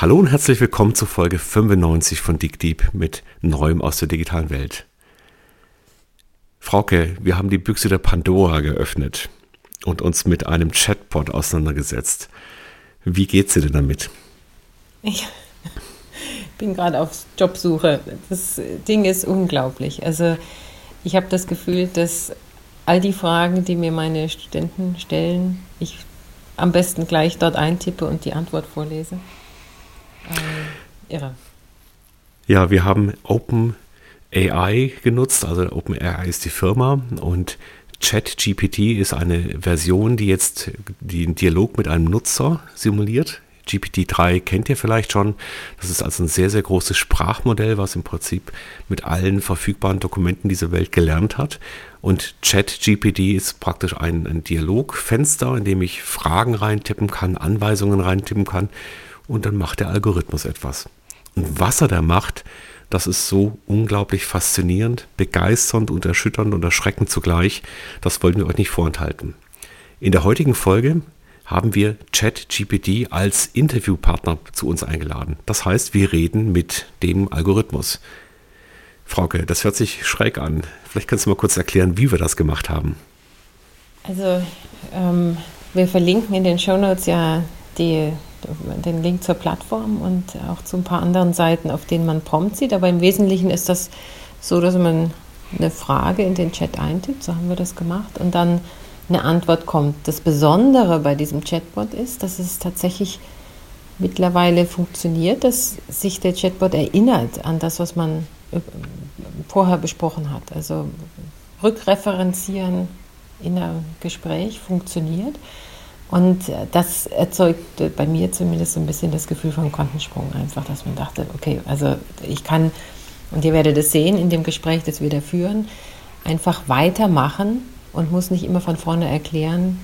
Hallo und herzlich willkommen zur Folge 95 von DigDeep mit Neuem aus der digitalen Welt. Frauke, wir haben die Büchse der Pandora geöffnet und uns mit einem Chatbot auseinandergesetzt. Wie geht's dir denn damit? Ich bin gerade auf Jobsuche. Das Ding ist unglaublich. Also ich habe das Gefühl, dass all die Fragen, die mir meine Studenten stellen, ich am besten gleich dort eintippe und die Antwort vorlese. Äh, irre. Ja, wir haben Open AI genutzt, also Open AI ist die Firma und ChatGPT ist eine Version, die jetzt den Dialog mit einem Nutzer simuliert. GPT-3 kennt ihr vielleicht schon. Das ist also ein sehr, sehr großes Sprachmodell, was im Prinzip mit allen verfügbaren Dokumenten dieser Welt gelernt hat. Und ChatGPT ist praktisch ein, ein Dialogfenster, in dem ich Fragen reintippen kann, Anweisungen reintippen kann und dann macht der Algorithmus etwas. Und was er da macht, das ist so unglaublich faszinierend, begeisternd und erschütternd und erschreckend zugleich. Das wollten wir euch nicht vorenthalten. In der heutigen Folge haben wir ChatGPT als Interviewpartner zu uns eingeladen. Das heißt, wir reden mit dem Algorithmus. Frauke, das hört sich schräg an. Vielleicht kannst du mal kurz erklären, wie wir das gemacht haben. Also, ähm, wir verlinken in den Shownotes ja die den Link zur Plattform und auch zu ein paar anderen Seiten, auf denen man Prompt sieht. Aber im Wesentlichen ist das so, dass man eine Frage in den Chat eintippt, so haben wir das gemacht, und dann eine Antwort kommt. Das Besondere bei diesem Chatbot ist, dass es tatsächlich mittlerweile funktioniert, dass sich der Chatbot erinnert an das, was man äh, vorher besprochen hat. Also rückreferenzieren in einem Gespräch funktioniert. Und das erzeugt bei mir zumindest so ein bisschen das Gefühl von Quantensprung einfach, dass man dachte, okay, also ich kann, und ihr werdet es sehen in dem Gespräch, das wir da führen, einfach weitermachen und muss nicht immer von vorne erklären,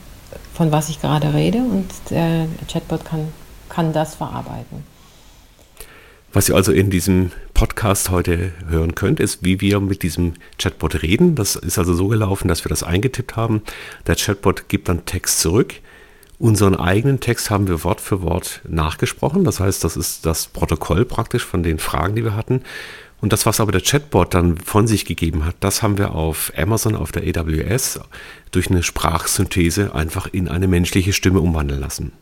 von was ich gerade rede und der Chatbot kann, kann das verarbeiten. Was ihr also in diesem Podcast heute hören könnt, ist, wie wir mit diesem Chatbot reden. Das ist also so gelaufen, dass wir das eingetippt haben. Der Chatbot gibt dann Text zurück Unseren eigenen Text haben wir Wort für Wort nachgesprochen. Das heißt, das ist das Protokoll praktisch von den Fragen, die wir hatten. Und das, was aber der Chatbot dann von sich gegeben hat, das haben wir auf Amazon, auf der AWS durch eine Sprachsynthese einfach in eine menschliche Stimme umwandeln lassen.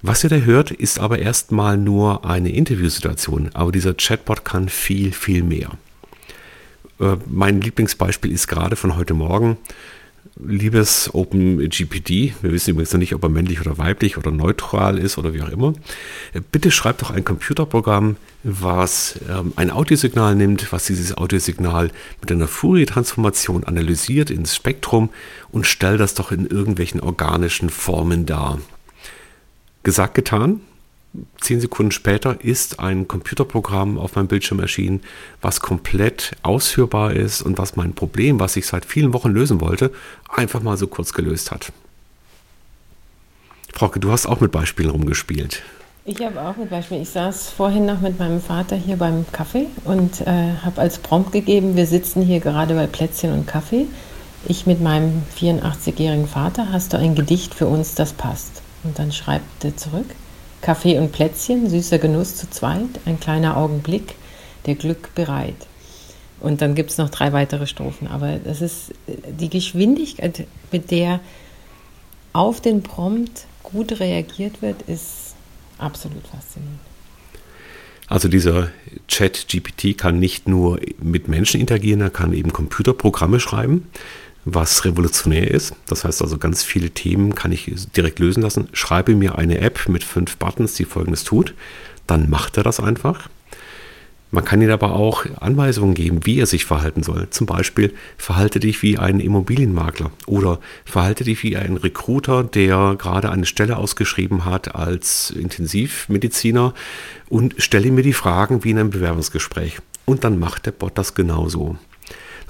Was ihr da hört, ist aber erstmal nur eine Interviewsituation, aber dieser Chatbot kann viel, viel mehr. Äh, mein Lieblingsbeispiel ist gerade von heute Morgen liebes OpenGPT, wir wissen übrigens noch nicht, ob er männlich oder weiblich oder neutral ist oder wie auch immer, bitte schreibt doch ein Computerprogramm, was ähm, ein Audiosignal nimmt, was dieses Audiosignal mit einer Fourier-Transformation analysiert ins Spektrum und stellt das doch in irgendwelchen organischen Formen dar. Gesagt, getan zehn Sekunden später ist ein Computerprogramm auf meinem Bildschirm erschienen, was komplett ausführbar ist und was mein Problem, was ich seit vielen Wochen lösen wollte, einfach mal so kurz gelöst hat. Frauke, du hast auch mit Beispielen rumgespielt. Ich habe auch mit Beispielen. Ich saß vorhin noch mit meinem Vater hier beim Kaffee und äh, habe als Prompt gegeben, wir sitzen hier gerade bei Plätzchen und Kaffee. Ich mit meinem 84-jährigen Vater, hast du ein Gedicht für uns, das passt? Und dann schreibt er zurück, Kaffee und Plätzchen, süßer Genuss zu zweit, ein kleiner Augenblick, der Glück bereit. Und dann gibt es noch drei weitere Strophen. Aber das ist die Geschwindigkeit, mit der auf den Prompt gut reagiert wird, ist absolut faszinierend. Also dieser Chat GPT kann nicht nur mit Menschen interagieren, er kann eben Computerprogramme schreiben was revolutionär ist. Das heißt also, ganz viele Themen kann ich direkt lösen lassen. Schreibe mir eine App mit fünf Buttons, die folgendes tut. Dann macht er das einfach. Man kann ihm aber auch Anweisungen geben, wie er sich verhalten soll. Zum Beispiel, verhalte dich wie ein Immobilienmakler oder verhalte dich wie ein Recruiter, der gerade eine Stelle ausgeschrieben hat als Intensivmediziner und stelle mir die Fragen wie in einem Bewerbungsgespräch. Und dann macht der Bot das genauso.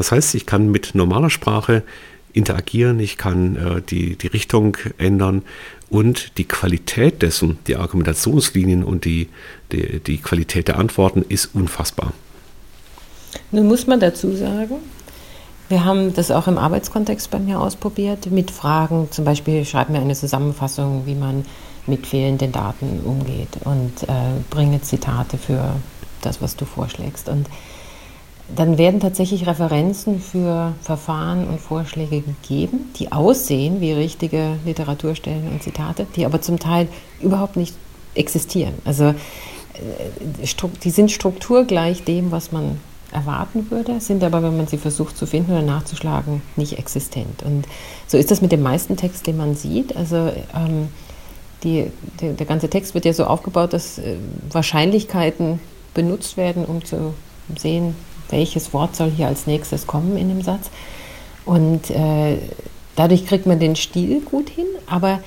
Das heißt, ich kann mit normaler Sprache interagieren, ich kann äh, die, die Richtung ändern und die Qualität dessen, die Argumentationslinien und die, die, die Qualität der Antworten ist unfassbar. Nun muss man dazu sagen, wir haben das auch im Arbeitskontext bei mir ausprobiert, mit Fragen, zum Beispiel schreib mir eine Zusammenfassung, wie man mit fehlenden Daten umgeht und äh, bringe Zitate für das, was du vorschlägst. Und dann werden tatsächlich Referenzen für Verfahren und Vorschläge gegeben, die aussehen wie richtige Literaturstellen und Zitate, die aber zum Teil überhaupt nicht existieren. Also äh, die sind strukturgleich dem, was man erwarten würde, sind aber, wenn man sie versucht zu finden oder nachzuschlagen, nicht existent. Und so ist das mit dem meisten Text, den man sieht. Also ähm, die, der, der, ganze Text wird ja so aufgebaut, dass äh, Wahrscheinlichkeiten benutzt werden, um zu sehen, welches Wort soll hier als nächstes kommen in dem Satz. Und äh, dadurch kriegt man den Stil gut hin, aber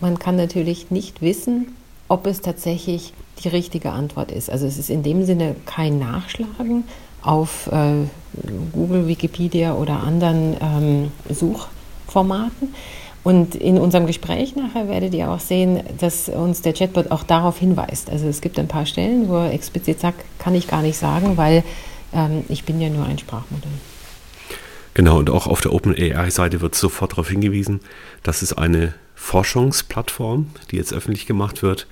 man kann natürlich nicht wissen, ob es tatsächlich die richtige Antwort ist. Also es ist in dem Sinne kein Nachschlagen auf äh, Google, Wikipedia oder anderen ähm, Suchformaten. Und in unserem Gespräch nachher werdet ihr auch sehen, dass uns der Chatbot auch darauf hinweist. Also es gibt ein paar Stellen, wo er explizit sagt, kann ich gar nicht sagen, weil ähm, ich bin ja nur ein Sprachmodell. Genau, und auch auf der OpenAI-Seite wird sofort darauf hingewiesen, dass es eine Forschungsplattform, die jetzt öffentlich gemacht wird,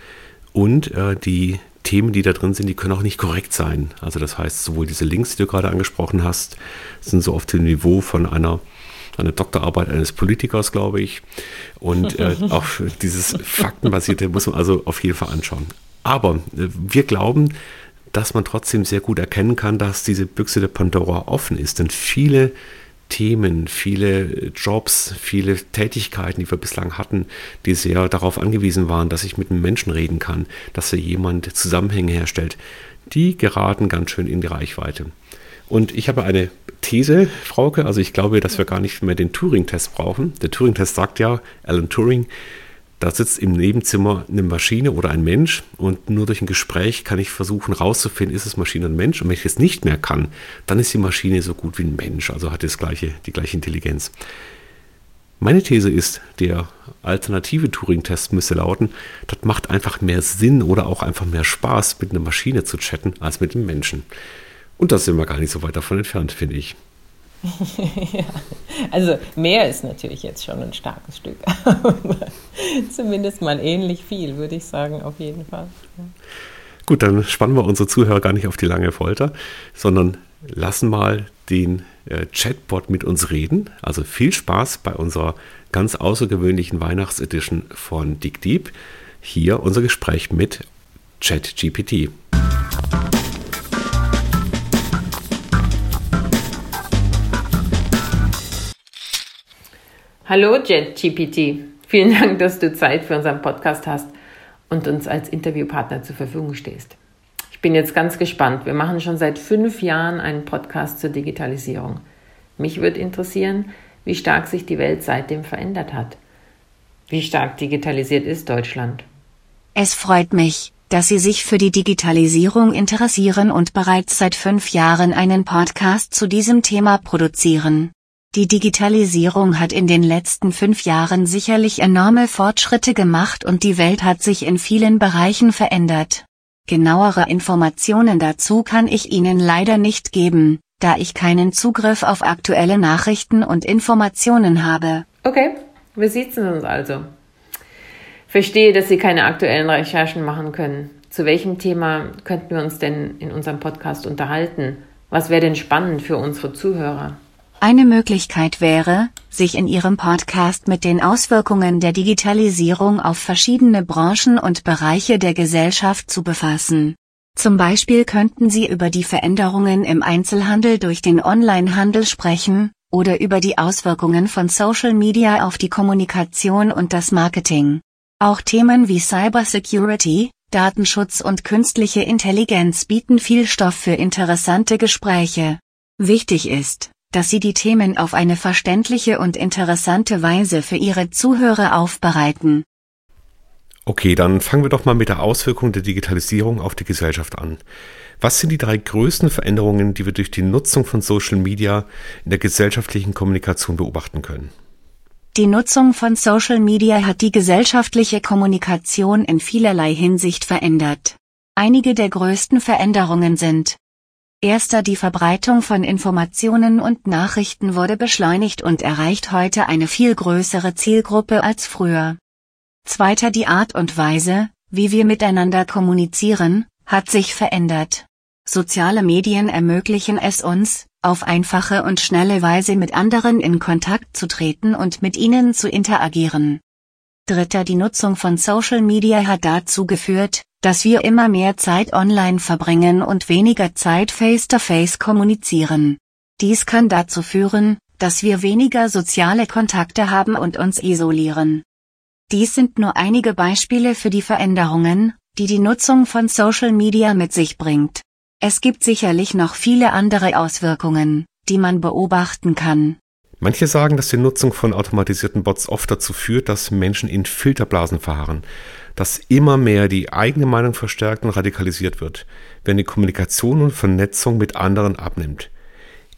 und äh, die Themen, die da drin sind, die können auch nicht korrekt sein. Also das heißt, sowohl diese Links, die du gerade angesprochen hast, sind so auf dem Niveau von einer eine Doktorarbeit eines Politikers, glaube ich. Und äh, auch dieses Faktenbasierte muss man also auf jeden Fall anschauen. Aber äh, wir glauben, dass man trotzdem sehr gut erkennen kann, dass diese Büchse der Pandora offen ist. Denn viele Themen, viele Jobs, viele Tätigkeiten, die wir bislang hatten, die sehr darauf angewiesen waren, dass ich mit einem Menschen reden kann, dass er jemand Zusammenhänge herstellt, die geraten ganz schön in die Reichweite. Und ich habe eine These, Frauke, also ich glaube, dass wir gar nicht mehr den Turing-Test brauchen. Der Turing-Test sagt ja, Alan Turing, da sitzt im Nebenzimmer eine Maschine oder ein Mensch und nur durch ein Gespräch kann ich versuchen rauszufinden, ist es Maschine und Mensch. Und wenn ich es nicht mehr kann, dann ist die Maschine so gut wie ein Mensch, also hat das gleiche, die gleiche Intelligenz. Meine These ist, der alternative Turing-Test müsste lauten, das macht einfach mehr Sinn oder auch einfach mehr Spaß, mit einer Maschine zu chatten, als mit einem Menschen. Und da sind wir gar nicht so weit davon entfernt, finde ich. also mehr ist natürlich jetzt schon ein starkes Stück. Zumindest mal ähnlich viel, würde ich sagen, auf jeden Fall. Gut, dann spannen wir unsere Zuhörer gar nicht auf die lange Folter, sondern lassen mal den äh, Chatbot mit uns reden. Also viel Spaß bei unserer ganz außergewöhnlichen Weihnachtsedition von Dick Deep. Hier unser Gespräch mit ChatGPT. Hallo JetGPT. Vielen Dank, dass du Zeit für unseren Podcast hast und uns als Interviewpartner zur Verfügung stehst. Ich bin jetzt ganz gespannt. Wir machen schon seit fünf Jahren einen Podcast zur Digitalisierung. Mich würde interessieren, wie stark sich die Welt seitdem verändert hat. Wie stark digitalisiert ist Deutschland? Es freut mich, dass Sie sich für die Digitalisierung interessieren und bereits seit fünf Jahren einen Podcast zu diesem Thema produzieren. Die Digitalisierung hat in den letzten fünf Jahren sicherlich enorme Fortschritte gemacht und die Welt hat sich in vielen Bereichen verändert. Genauere Informationen dazu kann ich Ihnen leider nicht geben, da ich keinen Zugriff auf aktuelle Nachrichten und Informationen habe. Okay, wir sitzen uns also. Verstehe, dass Sie keine aktuellen Recherchen machen können. Zu welchem Thema könnten wir uns denn in unserem Podcast unterhalten? Was wäre denn spannend für unsere Zuhörer? Eine Möglichkeit wäre, sich in Ihrem Podcast mit den Auswirkungen der Digitalisierung auf verschiedene Branchen und Bereiche der Gesellschaft zu befassen. Zum Beispiel könnten Sie über die Veränderungen im Einzelhandel durch den Onlinehandel sprechen, oder über die Auswirkungen von Social Media auf die Kommunikation und das Marketing. Auch Themen wie Cybersecurity, Datenschutz und künstliche Intelligenz bieten viel Stoff für interessante Gespräche. Wichtig ist, dass sie die Themen auf eine verständliche und interessante Weise für ihre Zuhörer aufbereiten. Okay, dann fangen wir doch mal mit der Auswirkung der Digitalisierung auf die Gesellschaft an. Was sind die drei größten Veränderungen, die wir durch die Nutzung von Social Media in der gesellschaftlichen Kommunikation beobachten können? Die Nutzung von Social Media hat die gesellschaftliche Kommunikation in vielerlei Hinsicht verändert. Einige der größten Veränderungen sind Erster die Verbreitung von Informationen und Nachrichten wurde beschleunigt und erreicht heute eine viel größere Zielgruppe als früher. Zweiter die Art und Weise, wie wir miteinander kommunizieren, hat sich verändert. Soziale Medien ermöglichen es uns, auf einfache und schnelle Weise mit anderen in Kontakt zu treten und mit ihnen zu interagieren. Dritter Die Nutzung von Social Media hat dazu geführt, dass wir immer mehr Zeit online verbringen und weniger Zeit face-to-face -face kommunizieren. Dies kann dazu führen, dass wir weniger soziale Kontakte haben und uns isolieren. Dies sind nur einige Beispiele für die Veränderungen, die die Nutzung von Social Media mit sich bringt. Es gibt sicherlich noch viele andere Auswirkungen, die man beobachten kann. Manche sagen, dass die Nutzung von automatisierten Bots oft dazu führt, dass Menschen in Filterblasen verharren, dass immer mehr die eigene Meinung verstärkt und radikalisiert wird, wenn die Kommunikation und Vernetzung mit anderen abnimmt.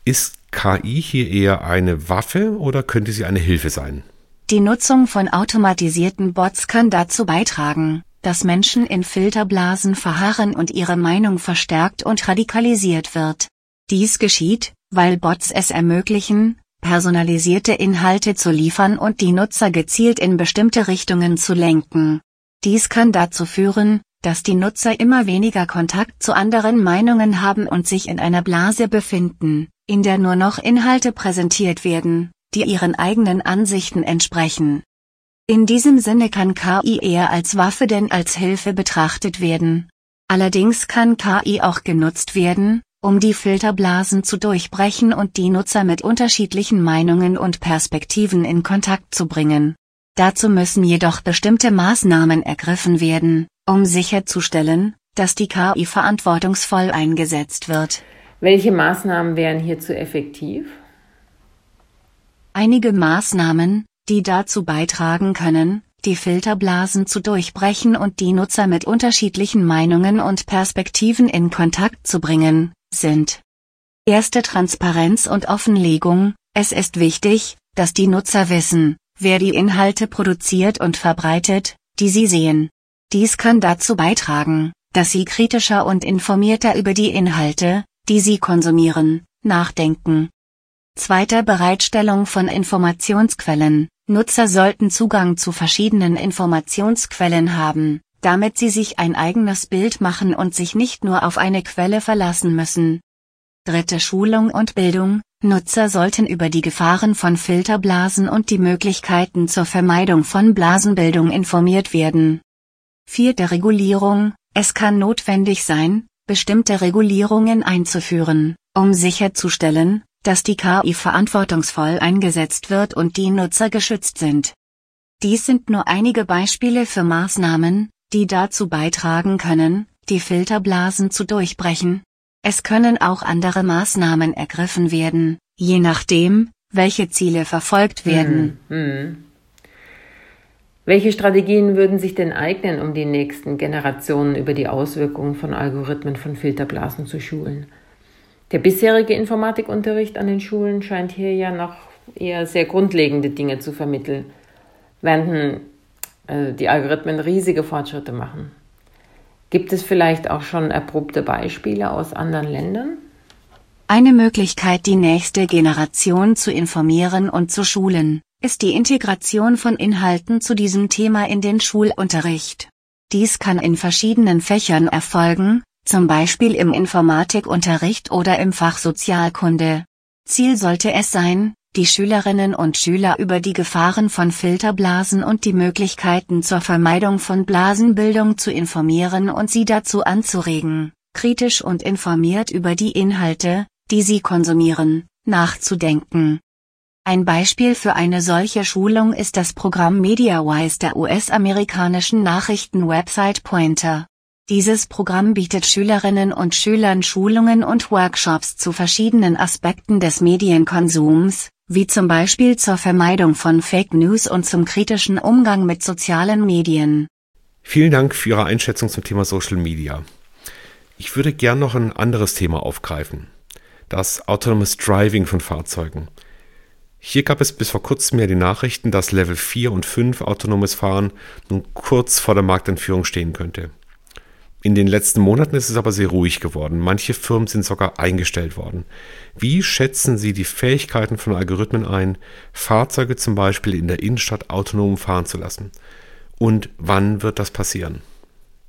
Ist KI hier eher eine Waffe oder könnte sie eine Hilfe sein? Die Nutzung von automatisierten Bots kann dazu beitragen, dass Menschen in Filterblasen verharren und ihre Meinung verstärkt und radikalisiert wird. Dies geschieht, weil Bots es ermöglichen, personalisierte Inhalte zu liefern und die Nutzer gezielt in bestimmte Richtungen zu lenken. Dies kann dazu führen, dass die Nutzer immer weniger Kontakt zu anderen Meinungen haben und sich in einer Blase befinden, in der nur noch Inhalte präsentiert werden, die ihren eigenen Ansichten entsprechen. In diesem Sinne kann KI eher als Waffe denn als Hilfe betrachtet werden. Allerdings kann KI auch genutzt werden, um die Filterblasen zu durchbrechen und die Nutzer mit unterschiedlichen Meinungen und Perspektiven in Kontakt zu bringen. Dazu müssen jedoch bestimmte Maßnahmen ergriffen werden, um sicherzustellen, dass die KI verantwortungsvoll eingesetzt wird. Welche Maßnahmen wären hierzu effektiv? Einige Maßnahmen, die dazu beitragen können, die Filterblasen zu durchbrechen und die Nutzer mit unterschiedlichen Meinungen und Perspektiven in Kontakt zu bringen, sind Erste Transparenz und Offenlegung. Es ist wichtig, dass die Nutzer wissen, wer die Inhalte produziert und verbreitet, die sie sehen. Dies kann dazu beitragen, dass sie kritischer und informierter über die Inhalte, die sie konsumieren, nachdenken. Zweiter Bereitstellung von Informationsquellen. Nutzer sollten Zugang zu verschiedenen Informationsquellen haben, damit sie sich ein eigenes Bild machen und sich nicht nur auf eine Quelle verlassen müssen. Dritte Schulung und Bildung. Nutzer sollten über die Gefahren von Filterblasen und die Möglichkeiten zur Vermeidung von Blasenbildung informiert werden. Vierte Regulierung. Es kann notwendig sein, bestimmte Regulierungen einzuführen, um sicherzustellen, dass die KI verantwortungsvoll eingesetzt wird und die Nutzer geschützt sind. Dies sind nur einige Beispiele für Maßnahmen, die dazu beitragen können, die Filterblasen zu durchbrechen. Es können auch andere Maßnahmen ergriffen werden, je nachdem, welche Ziele verfolgt werden. Hm, hm. Welche Strategien würden sich denn eignen, um die nächsten Generationen über die Auswirkungen von Algorithmen von Filterblasen zu schulen? Der bisherige Informatikunterricht an den Schulen scheint hier ja noch eher sehr grundlegende Dinge zu vermitteln, während äh, die Algorithmen riesige Fortschritte machen. Gibt es vielleicht auch schon erprobte Beispiele aus anderen Ländern? Eine Möglichkeit, die nächste Generation zu informieren und zu schulen ist die Integration von Inhalten zu diesem Thema in den Schulunterricht. Dies kann in verschiedenen Fächern erfolgen, zum Beispiel im Informatikunterricht oder im Fach Sozialkunde. Ziel sollte es sein, die Schülerinnen und Schüler über die Gefahren von Filterblasen und die Möglichkeiten zur Vermeidung von Blasenbildung zu informieren und sie dazu anzuregen, kritisch und informiert über die Inhalte, die sie konsumieren, nachzudenken. Ein Beispiel für eine solche Schulung ist das Programm MediaWise der US-amerikanischen Nachrichten-Website Pointer. Dieses Programm bietet Schülerinnen und Schülern Schulungen und Workshops zu verschiedenen Aspekten des Medienkonsums, wie zum Beispiel zur Vermeidung von Fake News und zum kritischen Umgang mit sozialen Medien. Vielen Dank für Ihre Einschätzung zum Thema Social Media. Ich würde gern noch ein anderes Thema aufgreifen. Das Autonomous Driving von Fahrzeugen. Hier gab es bis vor kurzem ja die Nachrichten, dass Level 4 und 5 autonomes Fahren nun kurz vor der Markteinführung stehen könnte. In den letzten Monaten ist es aber sehr ruhig geworden. Manche Firmen sind sogar eingestellt worden. Wie schätzen Sie die Fähigkeiten von Algorithmen ein, Fahrzeuge zum Beispiel in der Innenstadt autonom fahren zu lassen? Und wann wird das passieren?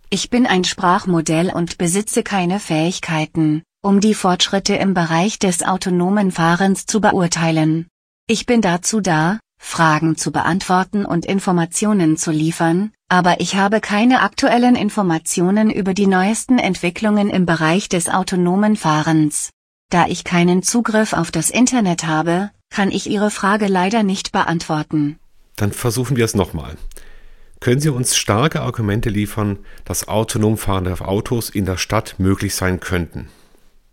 Ich bin ein Sprachmodell und besitze keine Fähigkeiten, um die Fortschritte im Bereich des autonomen Fahrens zu beurteilen. Ich bin dazu da, Fragen zu beantworten und Informationen zu liefern, aber ich habe keine aktuellen Informationen über die neuesten Entwicklungen im Bereich des autonomen Fahrens. Da ich keinen Zugriff auf das Internet habe, kann ich Ihre Frage leider nicht beantworten. Dann versuchen wir es nochmal. Können Sie uns starke Argumente liefern, dass autonom fahrende Autos in der Stadt möglich sein könnten?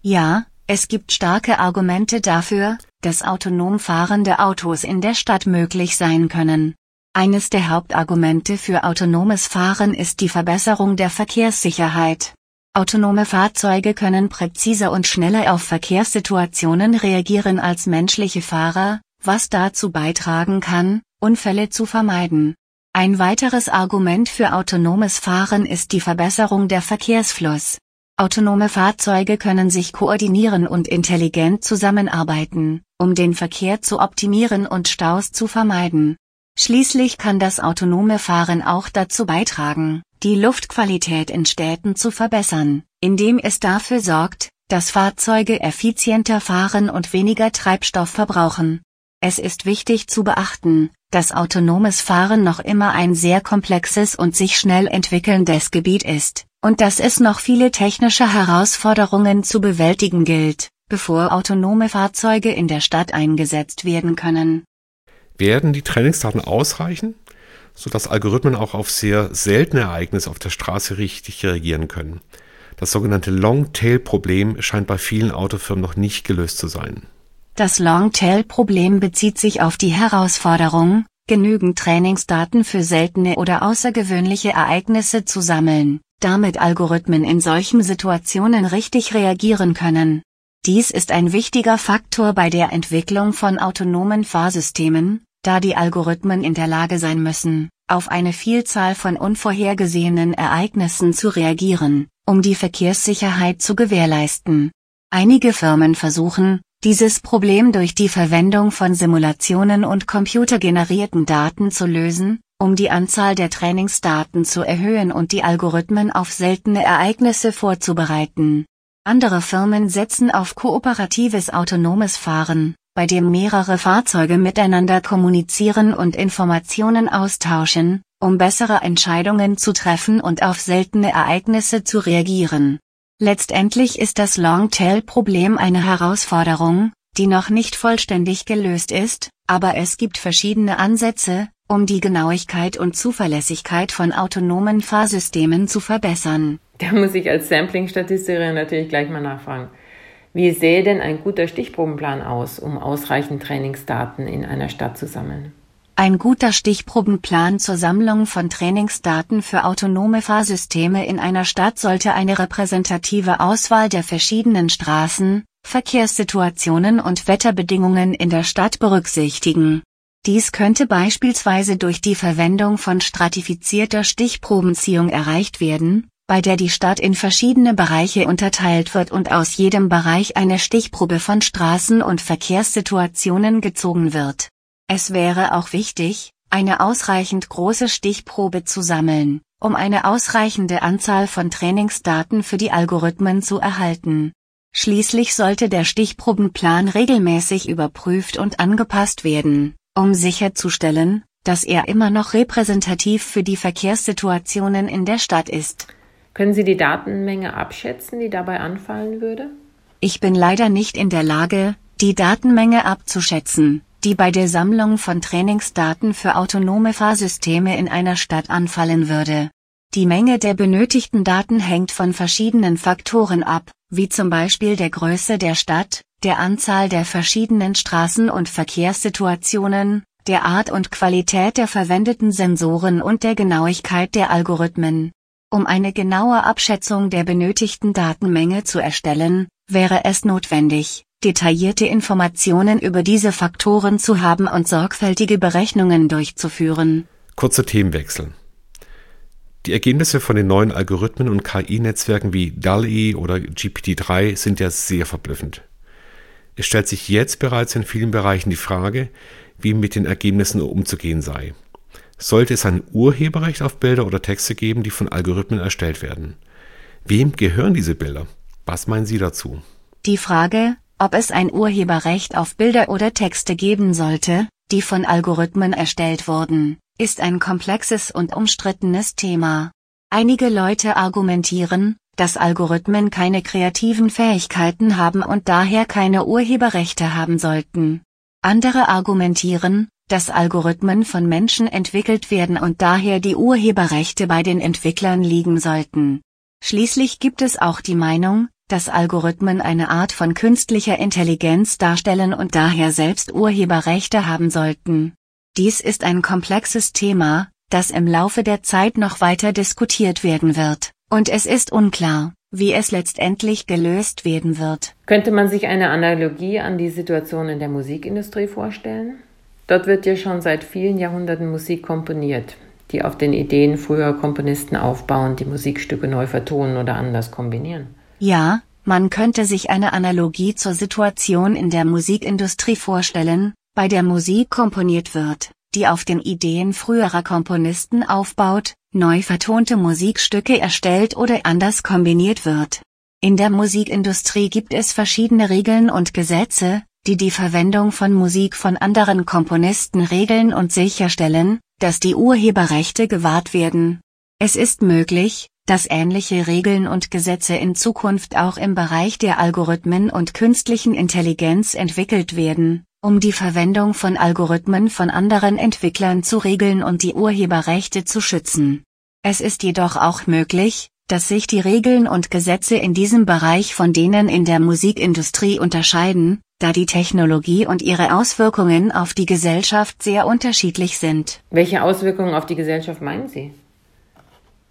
Ja, es gibt starke Argumente dafür, dass autonom fahrende Autos in der Stadt möglich sein können. Eines der Hauptargumente für autonomes Fahren ist die Verbesserung der Verkehrssicherheit. Autonome Fahrzeuge können präziser und schneller auf Verkehrssituationen reagieren als menschliche Fahrer, was dazu beitragen kann, Unfälle zu vermeiden. Ein weiteres Argument für autonomes Fahren ist die Verbesserung der Verkehrsfluss. Autonome Fahrzeuge können sich koordinieren und intelligent zusammenarbeiten, um den Verkehr zu optimieren und Staus zu vermeiden. Schließlich kann das autonome Fahren auch dazu beitragen, die Luftqualität in Städten zu verbessern, indem es dafür sorgt, dass Fahrzeuge effizienter fahren und weniger Treibstoff verbrauchen. Es ist wichtig zu beachten, dass autonomes Fahren noch immer ein sehr komplexes und sich schnell entwickelndes Gebiet ist, und dass es noch viele technische Herausforderungen zu bewältigen gilt, bevor autonome Fahrzeuge in der Stadt eingesetzt werden können. Werden die Trainingsdaten ausreichen, sodass Algorithmen auch auf sehr seltene Ereignisse auf der Straße richtig reagieren können? Das sogenannte Long-Tail-Problem scheint bei vielen Autofirmen noch nicht gelöst zu sein. Das Long-Tail-Problem bezieht sich auf die Herausforderung, genügend Trainingsdaten für seltene oder außergewöhnliche Ereignisse zu sammeln, damit Algorithmen in solchen Situationen richtig reagieren können. Dies ist ein wichtiger Faktor bei der Entwicklung von autonomen Fahrsystemen, da die Algorithmen in der Lage sein müssen, auf eine Vielzahl von unvorhergesehenen Ereignissen zu reagieren, um die Verkehrssicherheit zu gewährleisten. Einige Firmen versuchen, dieses Problem durch die Verwendung von Simulationen und computergenerierten Daten zu lösen, um die Anzahl der Trainingsdaten zu erhöhen und die Algorithmen auf seltene Ereignisse vorzubereiten. Andere Firmen setzen auf kooperatives autonomes Fahren, bei dem mehrere Fahrzeuge miteinander kommunizieren und Informationen austauschen, um bessere Entscheidungen zu treffen und auf seltene Ereignisse zu reagieren. Letztendlich ist das Longtail-Problem eine Herausforderung, die noch nicht vollständig gelöst ist, aber es gibt verschiedene Ansätze, um die Genauigkeit und Zuverlässigkeit von autonomen Fahrsystemen zu verbessern. Da muss ich als Sampling-Statistikerin natürlich gleich mal nachfragen. Wie sähe denn ein guter Stichprobenplan aus, um ausreichend Trainingsdaten in einer Stadt zu sammeln? Ein guter Stichprobenplan zur Sammlung von Trainingsdaten für autonome Fahrsysteme in einer Stadt sollte eine repräsentative Auswahl der verschiedenen Straßen, Verkehrssituationen und Wetterbedingungen in der Stadt berücksichtigen. Dies könnte beispielsweise durch die Verwendung von stratifizierter Stichprobenziehung erreicht werden, bei der die Stadt in verschiedene Bereiche unterteilt wird und aus jedem Bereich eine Stichprobe von Straßen und Verkehrssituationen gezogen wird. Es wäre auch wichtig, eine ausreichend große Stichprobe zu sammeln, um eine ausreichende Anzahl von Trainingsdaten für die Algorithmen zu erhalten. Schließlich sollte der Stichprobenplan regelmäßig überprüft und angepasst werden um sicherzustellen, dass er immer noch repräsentativ für die Verkehrssituationen in der Stadt ist. Können Sie die Datenmenge abschätzen, die dabei anfallen würde? Ich bin leider nicht in der Lage, die Datenmenge abzuschätzen, die bei der Sammlung von Trainingsdaten für autonome Fahrsysteme in einer Stadt anfallen würde. Die Menge der benötigten Daten hängt von verschiedenen Faktoren ab, wie zum Beispiel der Größe der Stadt, der Anzahl der verschiedenen Straßen und Verkehrssituationen, der Art und Qualität der verwendeten Sensoren und der Genauigkeit der Algorithmen. Um eine genaue Abschätzung der benötigten Datenmenge zu erstellen, wäre es notwendig, detaillierte Informationen über diese Faktoren zu haben und sorgfältige Berechnungen durchzuführen. Kurzer Themenwechsel. Die Ergebnisse von den neuen Algorithmen und KI-Netzwerken wie DALL-E oder GPT-3 sind ja sehr verblüffend. Es stellt sich jetzt bereits in vielen Bereichen die Frage, wie mit den Ergebnissen umzugehen sei. Sollte es ein Urheberrecht auf Bilder oder Texte geben, die von Algorithmen erstellt werden. Wem gehören diese Bilder? Was meinen Sie dazu? Die Frage, ob es ein Urheberrecht auf Bilder oder Texte geben sollte, die von Algorithmen erstellt wurden, ist ein komplexes und umstrittenes Thema. Einige Leute argumentieren, dass Algorithmen keine kreativen Fähigkeiten haben und daher keine Urheberrechte haben sollten. Andere argumentieren, dass Algorithmen von Menschen entwickelt werden und daher die Urheberrechte bei den Entwicklern liegen sollten. Schließlich gibt es auch die Meinung, dass Algorithmen eine Art von künstlicher Intelligenz darstellen und daher selbst Urheberrechte haben sollten. Dies ist ein komplexes Thema, das im Laufe der Zeit noch weiter diskutiert werden wird, und es ist unklar, wie es letztendlich gelöst werden wird. Könnte man sich eine Analogie an die Situation in der Musikindustrie vorstellen? Dort wird ja schon seit vielen Jahrhunderten Musik komponiert, die auf den Ideen früher Komponisten aufbauen, die Musikstücke neu vertonen oder anders kombinieren. Ja, man könnte sich eine Analogie zur Situation in der Musikindustrie vorstellen, bei der Musik komponiert wird, die auf den Ideen früherer Komponisten aufbaut, neu vertonte Musikstücke erstellt oder anders kombiniert wird. In der Musikindustrie gibt es verschiedene Regeln und Gesetze, die die Verwendung von Musik von anderen Komponisten regeln und sicherstellen, dass die Urheberrechte gewahrt werden. Es ist möglich, dass ähnliche Regeln und Gesetze in Zukunft auch im Bereich der Algorithmen und künstlichen Intelligenz entwickelt werden, um die Verwendung von Algorithmen von anderen Entwicklern zu regeln und die Urheberrechte zu schützen. Es ist jedoch auch möglich, dass sich die Regeln und Gesetze in diesem Bereich von denen in der Musikindustrie unterscheiden, da die Technologie und ihre Auswirkungen auf die Gesellschaft sehr unterschiedlich sind. Welche Auswirkungen auf die Gesellschaft meinen Sie?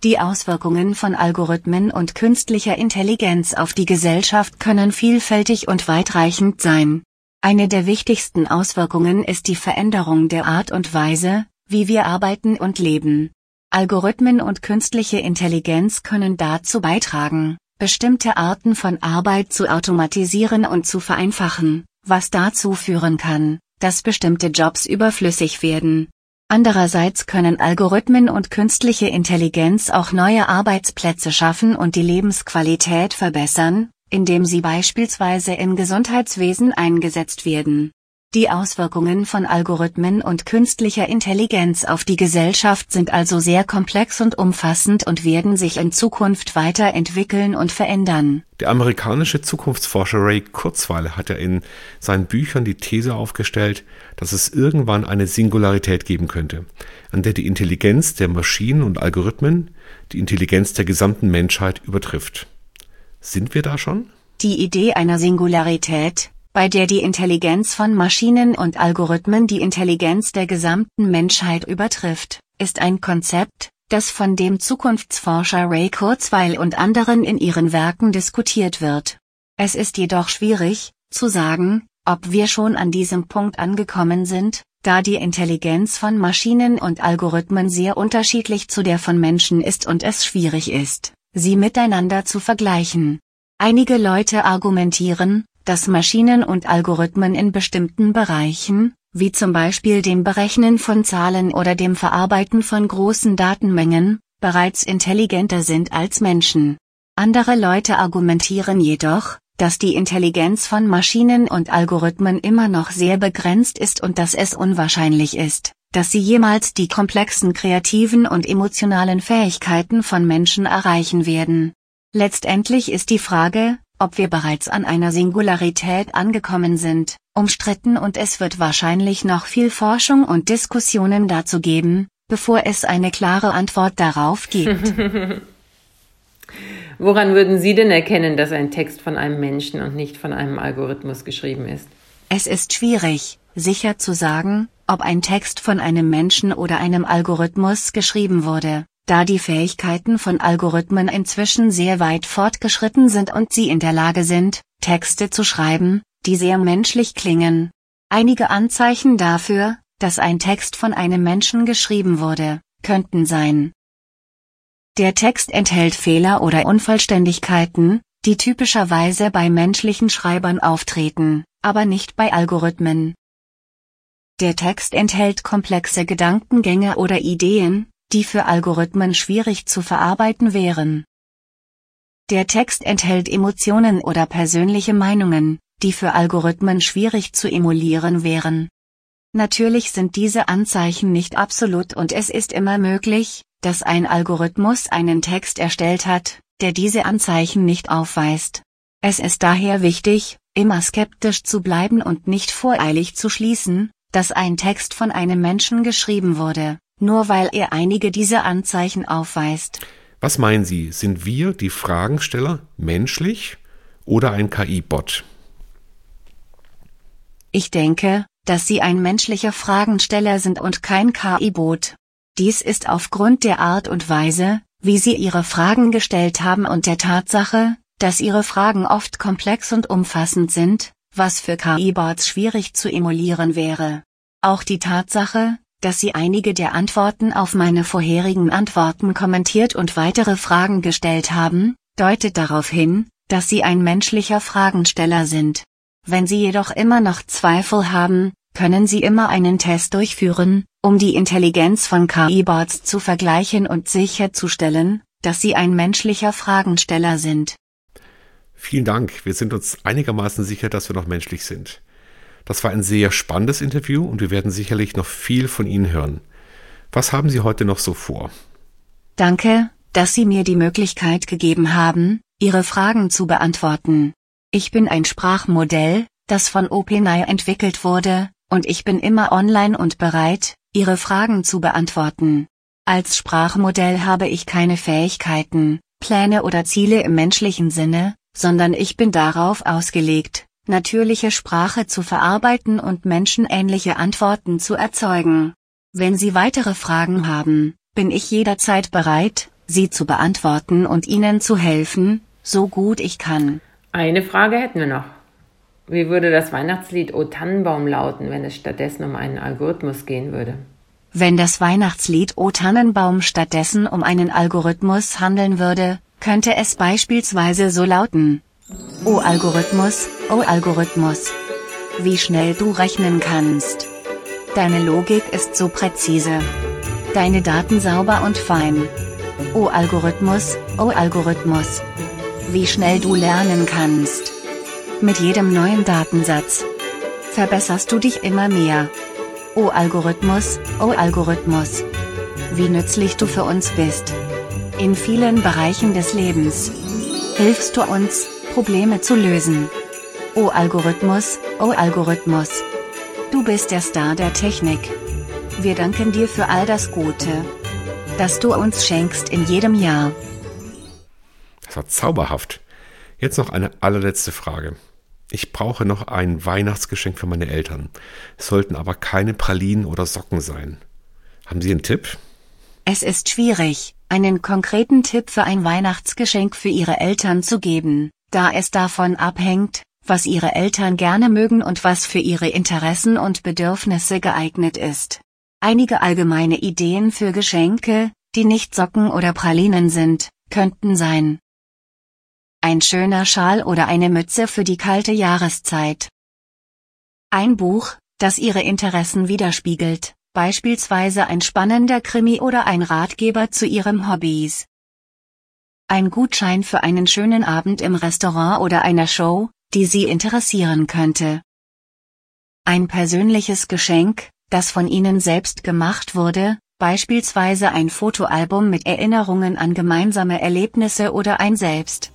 Die Auswirkungen von Algorithmen und künstlicher Intelligenz auf die Gesellschaft können vielfältig und weitreichend sein. Eine der wichtigsten Auswirkungen ist die Veränderung der Art und Weise, wie wir arbeiten und leben. Algorithmen und künstliche Intelligenz können dazu beitragen, bestimmte Arten von Arbeit zu automatisieren und zu vereinfachen, was dazu führen kann, dass bestimmte Jobs überflüssig werden. Andererseits können Algorithmen und künstliche Intelligenz auch neue Arbeitsplätze schaffen und die Lebensqualität verbessern, indem sie beispielsweise im Gesundheitswesen eingesetzt werden. Die Auswirkungen von Algorithmen und künstlicher Intelligenz auf die Gesellschaft sind also sehr komplex und umfassend und werden sich in Zukunft weiterentwickeln und verändern. Der amerikanische Zukunftsforscher Ray Kurzweil hat ja in seinen Büchern die These aufgestellt, dass es irgendwann eine Singularität geben könnte, an der die Intelligenz der Maschinen und Algorithmen die Intelligenz der gesamten Menschheit übertrifft. Sind wir da schon? Die Idee einer Singularität, bei der die Intelligenz von Maschinen und Algorithmen die Intelligenz der gesamten Menschheit übertrifft, ist ein Konzept, das von dem Zukunftsforscher Ray Kurzweil und anderen in ihren Werken diskutiert wird. Es ist jedoch schwierig, zu sagen, ob wir schon an diesem Punkt angekommen sind, da die Intelligenz von Maschinen und Algorithmen sehr unterschiedlich zu der von Menschen ist und es schwierig ist, sie miteinander zu vergleichen. Einige Leute argumentieren, dass Maschinen und Algorithmen in bestimmten Bereichen, wie zum Beispiel dem Berechnen von Zahlen oder dem Verarbeiten von großen Datenmengen, bereits intelligenter sind als Menschen. Andere Leute argumentieren jedoch, dass die Intelligenz von Maschinen und Algorithmen immer noch sehr begrenzt ist und dass es unwahrscheinlich ist, dass sie jemals die komplexen kreativen und emotionalen Fähigkeiten von Menschen erreichen werden. Letztendlich ist die Frage, ob wir bereits an einer Singularität angekommen sind, umstritten und es wird wahrscheinlich noch viel Forschung und Diskussionen dazu geben, bevor es eine klare Antwort darauf gibt. Woran würden Sie denn erkennen, dass ein Text von einem Menschen und nicht von einem Algorithmus geschrieben ist? Es ist schwierig, sicher zu sagen, ob ein Text von einem Menschen oder einem Algorithmus geschrieben wurde da die Fähigkeiten von Algorithmen inzwischen sehr weit fortgeschritten sind und sie in der Lage sind, Texte zu schreiben, die sehr menschlich klingen. Einige Anzeichen dafür, dass ein Text von einem Menschen geschrieben wurde, könnten sein. Der Text enthält Fehler oder Unvollständigkeiten, die typischerweise bei menschlichen Schreibern auftreten, aber nicht bei Algorithmen. Der Text enthält komplexe Gedankengänge oder Ideen, die für Algorithmen schwierig zu verarbeiten wären. Der Text enthält Emotionen oder persönliche Meinungen, die für Algorithmen schwierig zu emulieren wären. Natürlich sind diese Anzeichen nicht absolut und es ist immer möglich, dass ein Algorithmus einen Text erstellt hat, der diese Anzeichen nicht aufweist. Es ist daher wichtig, immer skeptisch zu bleiben und nicht voreilig zu schließen, dass ein Text von einem Menschen geschrieben wurde, nur weil er einige dieser Anzeichen aufweist. Was meinen Sie, sind wir, die Fragensteller, menschlich oder ein KI-Bot? Ich denke, dass Sie ein menschlicher Fragensteller sind und kein KI-Bot. Dies ist aufgrund der Art und Weise, wie Sie Ihre Fragen gestellt haben und der Tatsache, dass Ihre Fragen oft komplex und umfassend sind, was für KI-Bots schwierig zu emulieren wäre. Auch die Tatsache, dass Sie einige der Antworten auf meine vorherigen Antworten kommentiert und weitere Fragen gestellt haben, deutet darauf hin, dass Sie ein menschlicher Fragensteller sind. Wenn Sie jedoch immer noch Zweifel haben, können Sie immer einen Test durchführen, um die Intelligenz von KI-Bots zu vergleichen und sicherzustellen, dass Sie ein menschlicher Fragensteller sind. Vielen Dank. Wir sind uns einigermaßen sicher, dass wir noch menschlich sind. Das war ein sehr spannendes Interview und wir werden sicherlich noch viel von Ihnen hören. Was haben Sie heute noch so vor? Danke, dass Sie mir die Möglichkeit gegeben haben, Ihre Fragen zu beantworten. Ich bin ein Sprachmodell, das von OpenAI entwickelt wurde, und ich bin immer online und bereit, Ihre Fragen zu beantworten. Als Sprachmodell habe ich keine Fähigkeiten, Pläne oder Ziele im menschlichen Sinne, sondern ich bin darauf ausgelegt, natürliche Sprache zu verarbeiten und menschenähnliche Antworten zu erzeugen. Wenn Sie weitere Fragen haben, bin ich jederzeit bereit, sie zu beantworten und Ihnen zu helfen, so gut ich kann. Eine Frage hätten wir noch. Wie würde das Weihnachtslied O Tannenbaum lauten, wenn es stattdessen um einen Algorithmus gehen würde? Wenn das Weihnachtslied O Tannenbaum stattdessen um einen Algorithmus handeln würde, könnte es beispielsweise so lauten. O Algorithmus, O Algorithmus. Wie schnell du rechnen kannst. Deine Logik ist so präzise. Deine Daten sauber und fein. O Algorithmus, O Algorithmus. Wie schnell du lernen kannst. Mit jedem neuen Datensatz verbesserst du dich immer mehr. O Algorithmus, O Algorithmus. Wie nützlich du für uns bist. In vielen Bereichen des Lebens hilfst du uns, Probleme zu lösen. O Algorithmus, O Algorithmus. Du bist der Star der Technik. Wir danken dir für all das Gute, das du uns schenkst in jedem Jahr. Das war zauberhaft. Jetzt noch eine allerletzte Frage. Ich brauche noch ein Weihnachtsgeschenk für meine Eltern. Es sollten aber keine Pralinen oder Socken sein. Haben Sie einen Tipp? Es ist schwierig, einen konkreten Tipp für ein Weihnachtsgeschenk für Ihre Eltern zu geben, da es davon abhängt, was Ihre Eltern gerne mögen und was für ihre Interessen und Bedürfnisse geeignet ist. Einige allgemeine Ideen für Geschenke, die nicht Socken oder Pralinen sind, könnten sein. Ein schöner Schal oder eine Mütze für die kalte Jahreszeit. Ein Buch, das Ihre Interessen widerspiegelt beispielsweise ein spannender Krimi oder ein Ratgeber zu Ihrem Hobbys. Ein Gutschein für einen schönen Abend im Restaurant oder einer Show, die Sie interessieren könnte. Ein persönliches Geschenk, das von Ihnen selbst gemacht wurde, beispielsweise ein Fotoalbum mit Erinnerungen an gemeinsame Erlebnisse oder ein Selbst.